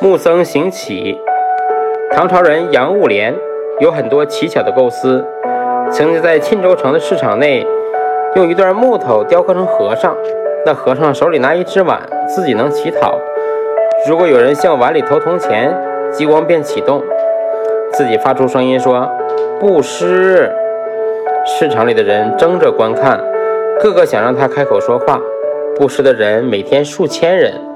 木僧行乞。唐朝人杨物廉有很多奇巧的构思，曾经在沁州城的市场内，用一段木头雕刻成和尚。那和尚手里拿一只碗，自己能乞讨。如果有人向碗里投铜钱，激光便启动，自己发出声音说：“布施。”市场里的人争着观看，个个想让他开口说话。布施的人每天数千人。